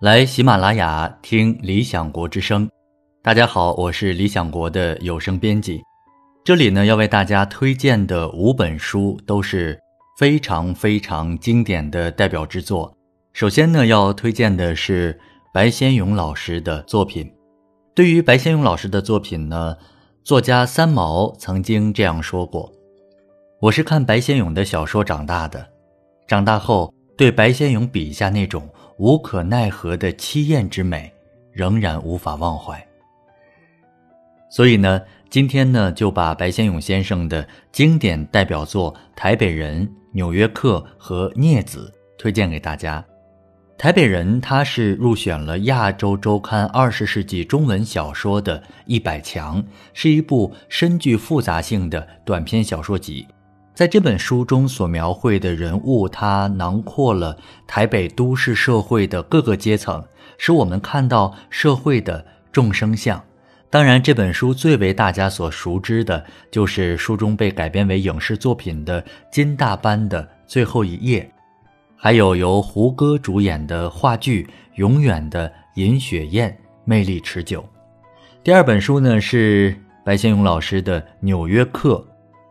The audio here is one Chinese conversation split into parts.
来喜马拉雅听理想国之声。大家好，我是理想国的有声编辑。这里呢，要为大家推荐的五本书都是非常非常经典的代表之作。首先呢，要推荐的是白先勇老师的作品。对于白先勇老师的作品呢，作家三毛曾经这样说过：“我是看白先勇的小说长大的，长大后对白先勇笔下那种无可奈何的凄艳之美，仍然无法忘怀。”所以呢，今天呢，就把白先勇先生的经典代表作《台北人》《纽约客》和《孽子》推荐给大家。《台北人》他是入选了《亚洲周刊》二十世纪中文小说的一百强，是一部深具复杂性的短篇小说集。在这本书中所描绘的人物，它囊括了台北都市社会的各个阶层，使我们看到社会的众生相。当然，这本书最为大家所熟知的，就是书中被改编为影视作品的金大班的最后一页，还有由胡歌主演的话剧《永远的尹雪艳》，魅力持久。第二本书呢是白先勇老师的《纽约客》，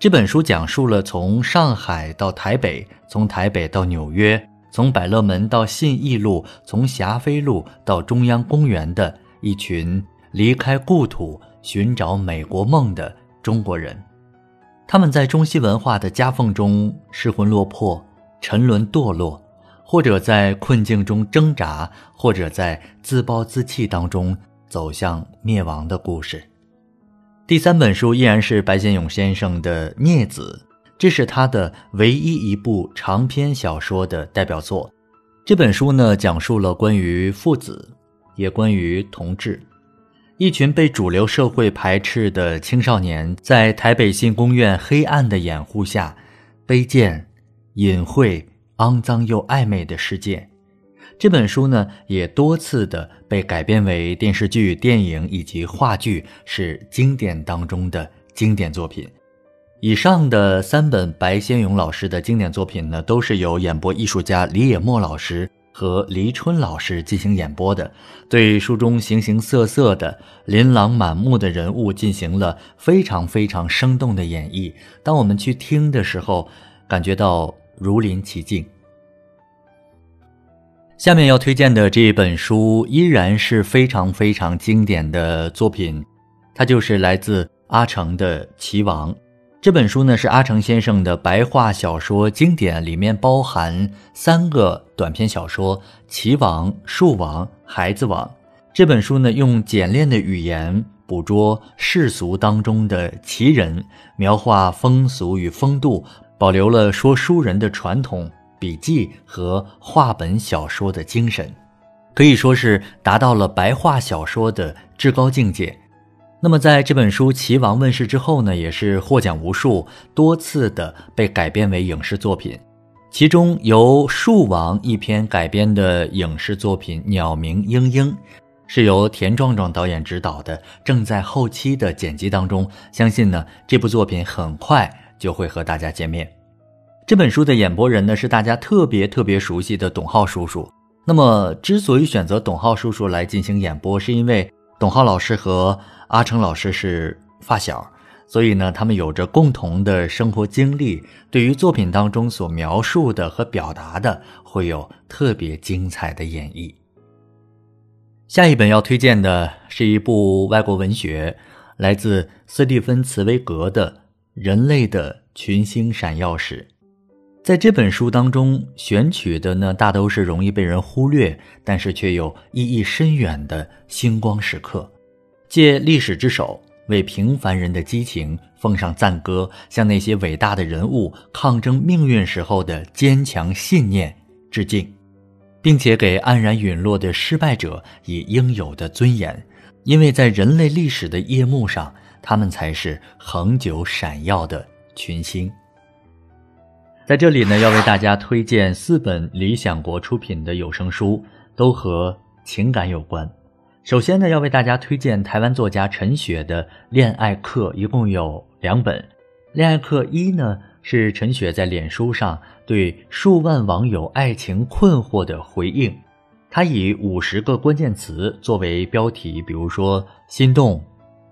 这本书讲述了从上海到台北，从台北到纽约，从百乐门到信义路，从霞飞路到中央公园的一群。离开故土寻找美国梦的中国人，他们在中西文化的夹缝中失魂落魄、沉沦堕落，或者在困境中挣扎，或者在自暴自弃当中走向灭亡的故事。第三本书依然是白先勇先生的《孽子》，这是他的唯一一部长篇小说的代表作。这本书呢，讲述了关于父子，也关于同志。一群被主流社会排斥的青少年，在台北新公院黑暗的掩护下，卑贱、隐晦、肮脏又暧昧的世界。这本书呢，也多次的被改编为电视剧、电影以及话剧，是经典当中的经典作品。以上的三本白先勇老师的经典作品呢，都是由演播艺术家李野墨老师。和黎春老师进行演播的，对书中形形色色的琳琅满目的人物进行了非常非常生动的演绎。当我们去听的时候，感觉到如临其境。下面要推荐的这一本书依然是非常非常经典的作品，它就是来自阿城的《棋王》。这本书呢是阿城先生的白话小说经典，里面包含三个短篇小说《棋王》《树王》《孩子王》。这本书呢用简练的语言捕捉世俗当中的奇人，描画风俗与风度，保留了说书人的传统笔记和话本小说的精神，可以说是达到了白话小说的至高境界。那么，在这本书《棋王》问世之后呢，也是获奖无数，多次的被改编为影视作品。其中由《树王》一篇改编的影视作品《鸟鸣莺莺》，是由田壮壮导演执导的，正在后期的剪辑当中。相信呢，这部作品很快就会和大家见面。这本书的演播人呢，是大家特别特别熟悉的董浩叔叔。那么，之所以选择董浩叔叔来进行演播，是因为董浩老师和阿成老师是发小，所以呢，他们有着共同的生活经历，对于作品当中所描述的和表达的，会有特别精彩的演绎。下一本要推荐的是一部外国文学，来自斯蒂芬·茨威格的《人类的群星闪耀时》。在这本书当中选取的呢，大都是容易被人忽略，但是却有意义深远的星光时刻。借历史之手，为平凡人的激情奉上赞歌，向那些伟大的人物抗争命运时候的坚强信念致敬，并且给黯然陨落的失败者以应有的尊严，因为在人类历史的夜幕上，他们才是恒久闪耀的群星。在这里呢，要为大家推荐四本理想国出品的有声书，都和情感有关。首先呢，要为大家推荐台湾作家陈雪的《恋爱课》，一共有两本。《恋爱课》一呢，是陈雪在脸书上对数万网友爱情困惑的回应；它以五十个关键词作为标题，比如说心动、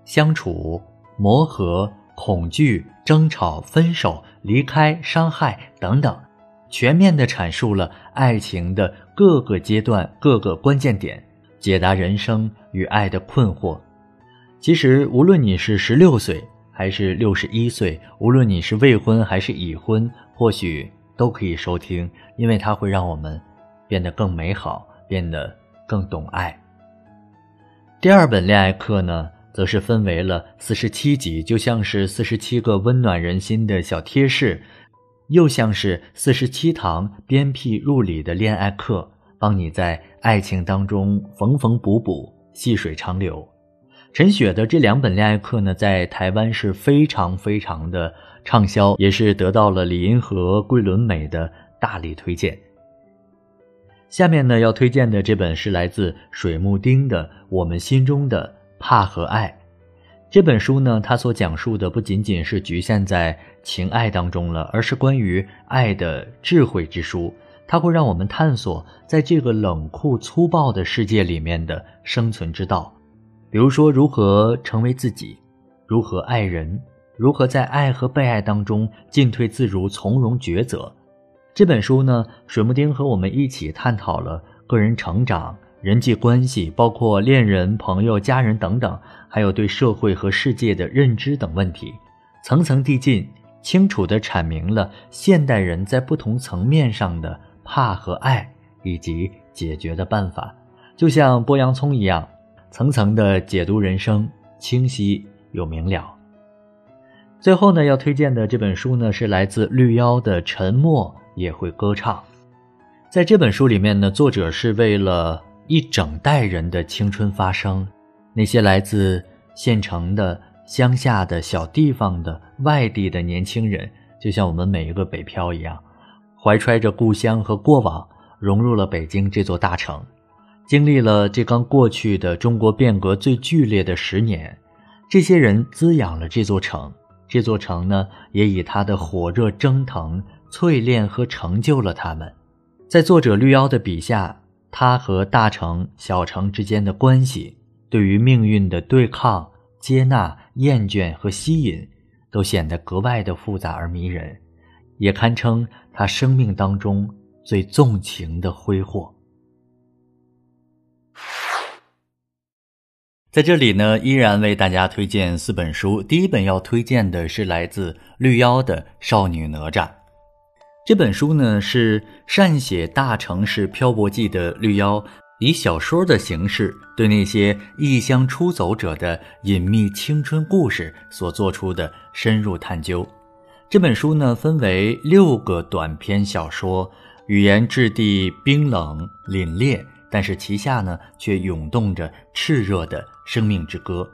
相处、磨合、恐惧、争吵、分手、离开、伤害等等，全面的阐述了爱情的各个阶段、各个关键点，解答人生与爱的困惑。其实，无论你是十六岁还是六十一岁，无论你是未婚还是已婚，或许都可以收听，因为它会让我们变得更美好。变得更懂爱。第二本恋爱课呢，则是分为了四十七集，就像是四十七个温暖人心的小贴士，又像是四十七堂鞭辟入里的恋爱课，帮你在爱情当中缝缝补补，细水长流。陈雪的这两本恋爱课呢，在台湾是非常非常的畅销，也是得到了李银河、桂纶镁的大力推荐。下面呢要推荐的这本是来自水木丁的《我们心中的怕和爱》。这本书呢，它所讲述的不仅仅是局限在情爱当中了，而是关于爱的智慧之书。它会让我们探索在这个冷酷粗暴的世界里面的生存之道，比如说如何成为自己，如何爱人，如何在爱和被爱当中进退自如、从容抉择。这本书呢，水木丁和我们一起探讨了个人成长、人际关系，包括恋人、朋友、家人等等，还有对社会和世界的认知等问题，层层递进，清楚地阐明了现代人在不同层面上的怕和爱以及解决的办法，就像剥洋葱一样，层层的解读人生，清晰又明了。最后呢，要推荐的这本书呢，是来自绿妖的《沉默》。也会歌唱，在这本书里面呢，作者是为了一整代人的青春发生。那些来自县城的、乡下的小地方的、外地的年轻人，就像我们每一个北漂一样，怀揣着故乡和过往，融入了北京这座大城，经历了这刚过去的中国变革最剧烈的十年。这些人滋养了这座城，这座城呢，也以它的火热蒸腾。淬炼和成就了他们，在作者绿妖的笔下，他和大城、小城之间的关系，对于命运的对抗、接纳、厌倦和吸引，都显得格外的复杂而迷人，也堪称他生命当中最纵情的挥霍。在这里呢，依然为大家推荐四本书，第一本要推荐的是来自绿妖的《少女哪吒》。这本书呢是善写大城市漂泊记的绿妖，以小说的形式对那些异乡出走者的隐秘青春故事所做出的深入探究。这本书呢分为六个短篇小说，语言质地冰冷凛冽，但是旗下呢却涌动着炽热的生命之歌。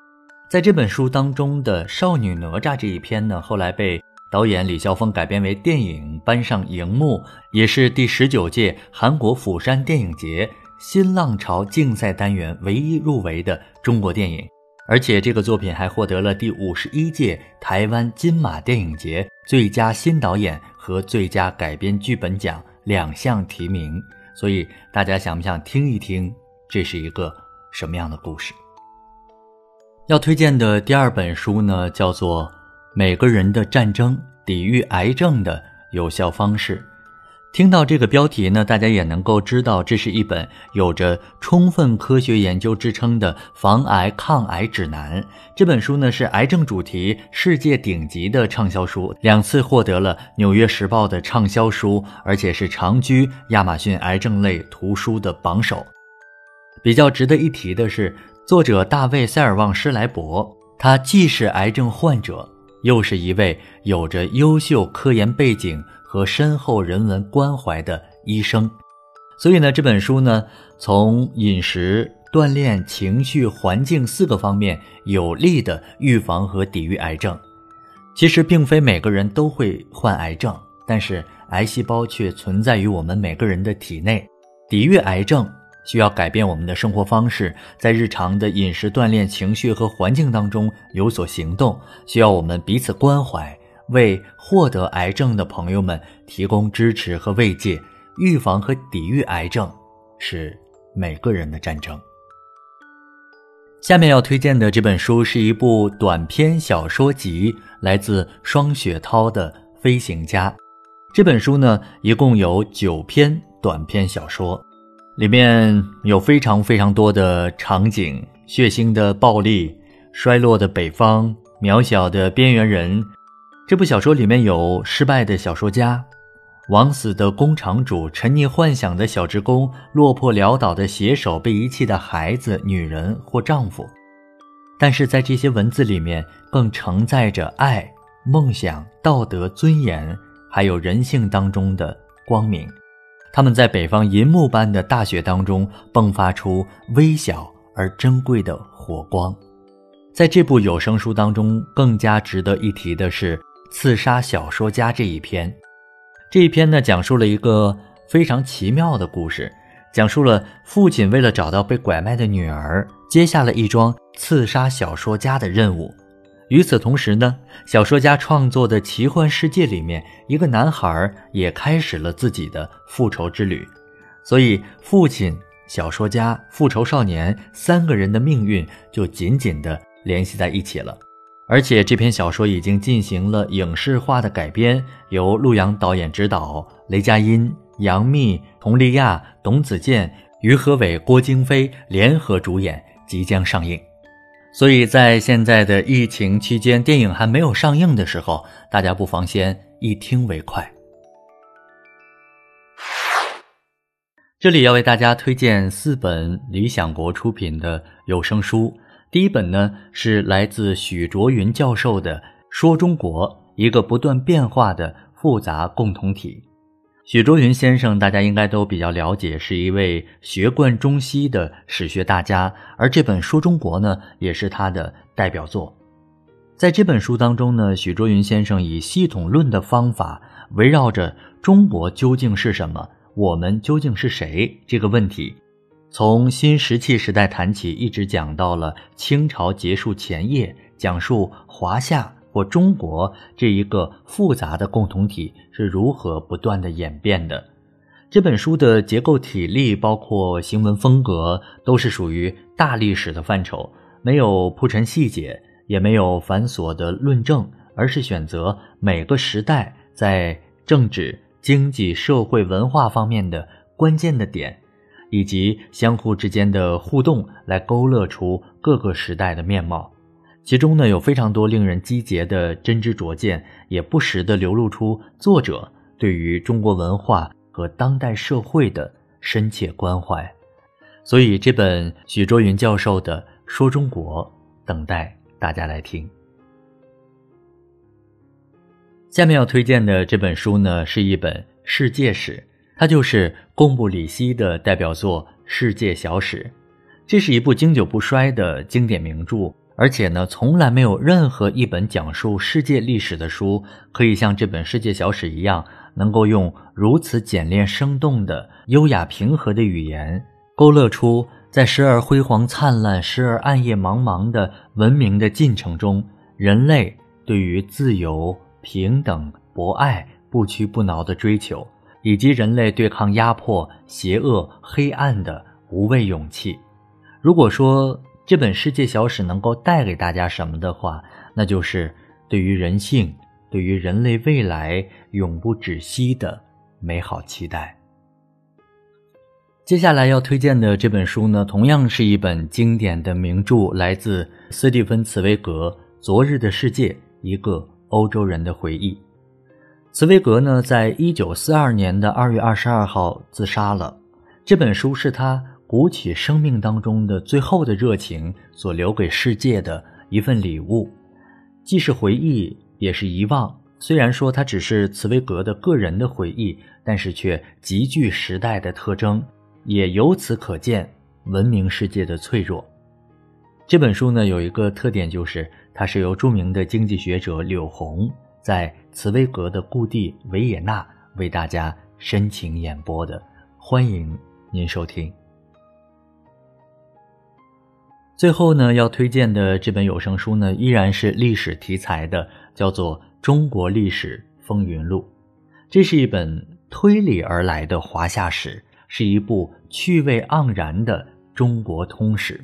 在这本书当中的少女哪吒这一篇呢，后来被。导演李霄峰改编为电影搬上荧幕，也是第十九届韩国釜山电影节新浪潮竞赛单元唯一入围的中国电影，而且这个作品还获得了第五十一届台湾金马电影节最佳新导演和最佳改编剧本奖两项提名。所以大家想不想听一听这是一个什么样的故事？要推荐的第二本书呢，叫做。每个人的战争，抵御癌症的有效方式。听到这个标题呢，大家也能够知道，这是一本有着充分科学研究支撑的防癌抗癌指南。这本书呢是癌症主题世界顶级的畅销书，两次获得了《纽约时报》的畅销书，而且是长居亚马逊癌症类图书的榜首。比较值得一提的是，作者大卫·塞尔旺施莱伯，他既是癌症患者。又是一位有着优秀科研背景和深厚人文关怀的医生，所以呢，这本书呢，从饮食、锻炼、情绪、环境四个方面有力的预防和抵御癌症。其实，并非每个人都会患癌症，但是癌细胞却存在于我们每个人的体内，抵御癌症。需要改变我们的生活方式，在日常的饮食、锻炼、情绪和环境当中有所行动。需要我们彼此关怀，为获得癌症的朋友们提供支持和慰藉。预防和抵御癌症是每个人的战争。下面要推荐的这本书是一部短篇小说集，来自双雪涛的《飞行家》。这本书呢，一共有九篇短篇小说，里面有非常非常多的场景，血腥的暴力，衰落的北方，渺小的边缘人。这部小说里面有失败的小说家。枉死的工厂主，沉溺幻想的小职工，落魄潦倒的写手，被遗弃的孩子、女人或丈夫，但是在这些文字里面，更承载着爱、梦想、道德、尊严，还有人性当中的光明。他们在北方银幕般的大雪当中迸发出微小而珍贵的火光。在这部有声书当中，更加值得一提的是《刺杀小说家》这一篇。这一篇呢，讲述了一个非常奇妙的故事，讲述了父亲为了找到被拐卖的女儿，接下了一桩刺杀小说家的任务。与此同时呢，小说家创作的奇幻世界里面，一个男孩也开始了自己的复仇之旅。所以，父亲、小说家、复仇少年三个人的命运就紧紧地联系在一起了。而且这篇小说已经进行了影视化的改编，由陆阳导演执导，雷佳音、杨幂、佟丽娅、董子健、于和伟、郭京飞联合主演，即将上映。所以在现在的疫情期间，电影还没有上映的时候，大家不妨先一听为快。这里要为大家推荐四本理想国出品的有声书。第一本呢是来自许卓云教授的《说中国：一个不断变化的复杂共同体》。许卓云先生大家应该都比较了解，是一位学贯中西的史学大家，而这本《说中国》呢也是他的代表作。在这本书当中呢，许卓云先生以系统论的方法，围绕着中国究竟是什么，我们究竟是谁这个问题。从新石器时代谈起，一直讲到了清朝结束前夜，讲述华夏或中国这一个复杂的共同体是如何不断的演变的。这本书的结构体例，包括行文风格，都是属于大历史的范畴，没有铺陈细节，也没有繁琐的论证，而是选择每个时代在政治、经济、社会、文化方面的关键的点。以及相互之间的互动，来勾勒出各个时代的面貌。其中呢，有非常多令人击节的真知灼见，也不时地流露出作者对于中国文化和当代社会的深切关怀。所以，这本许卓云教授的《说中国》，等待大家来听。下面要推荐的这本书呢，是一本世界史。它就是贡布里希的代表作《世界小史》，这是一部经久不衰的经典名著，而且呢，从来没有任何一本讲述世界历史的书可以像这本《世界小史》一样，能够用如此简练生动的、优雅平和的语言，勾勒出在时而辉煌灿烂、时而暗夜茫茫的文明的进程中，人类对于自由、平等、博爱不屈不挠的追求。以及人类对抗压迫、邪恶、黑暗的无畏勇气。如果说这本世界小史能够带给大家什么的话，那就是对于人性、对于人类未来永不止息的美好期待。接下来要推荐的这本书呢，同样是一本经典的名著，来自斯蒂芬·茨威格《昨日的世界：一个欧洲人的回忆》。茨威格呢，在一九四二年的二月二十二号自杀了。这本书是他鼓起生命当中的最后的热情所留给世界的一份礼物，既是回忆，也是遗忘。虽然说它只是茨威格的个人的回忆，但是却极具时代的特征，也由此可见文明世界的脆弱。这本书呢，有一个特点，就是它是由著名的经济学者柳红。在茨威格的故地维也纳为大家深情演播的，欢迎您收听。最后呢，要推荐的这本有声书呢，依然是历史题材的，叫做《中国历史风云录》。这是一本推理而来的华夏史，是一部趣味盎然的中国通史。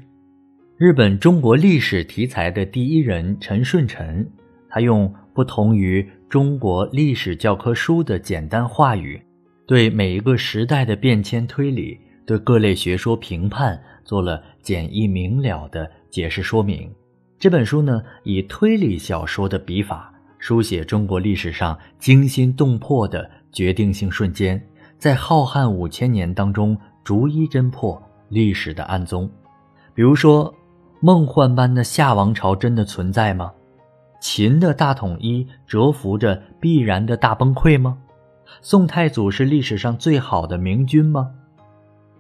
日本中国历史题材的第一人陈顺臣，他用不同于中国历史教科书的简单话语，对每一个时代的变迁推理，对各类学说评判做了简易明了的解释说明。这本书呢，以推理小说的笔法，书写中国历史上惊心动魄的决定性瞬间，在浩瀚五千年当中，逐一侦破历史的暗宗。比如说，梦幻般的夏王朝真的存在吗？秦的大统一蛰伏着必然的大崩溃吗？宋太祖是历史上最好的明君吗？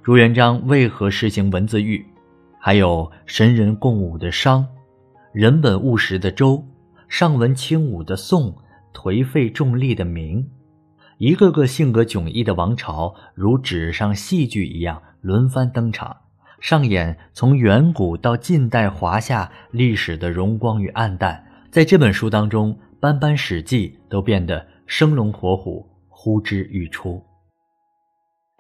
朱元璋为何实行文字狱？还有神人共舞的商，人本务实的周，尚文轻武的宋，颓废重利的明，一个个性格迥异的王朝，如纸上戏剧一样轮番登场，上演从远古到近代华夏历史的荣光与暗淡。在这本书当中，斑斑史记都变得生龙活虎、呼之欲出。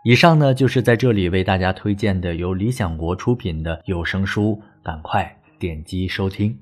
以上呢，就是在这里为大家推荐的由理想国出品的有声书，赶快点击收听。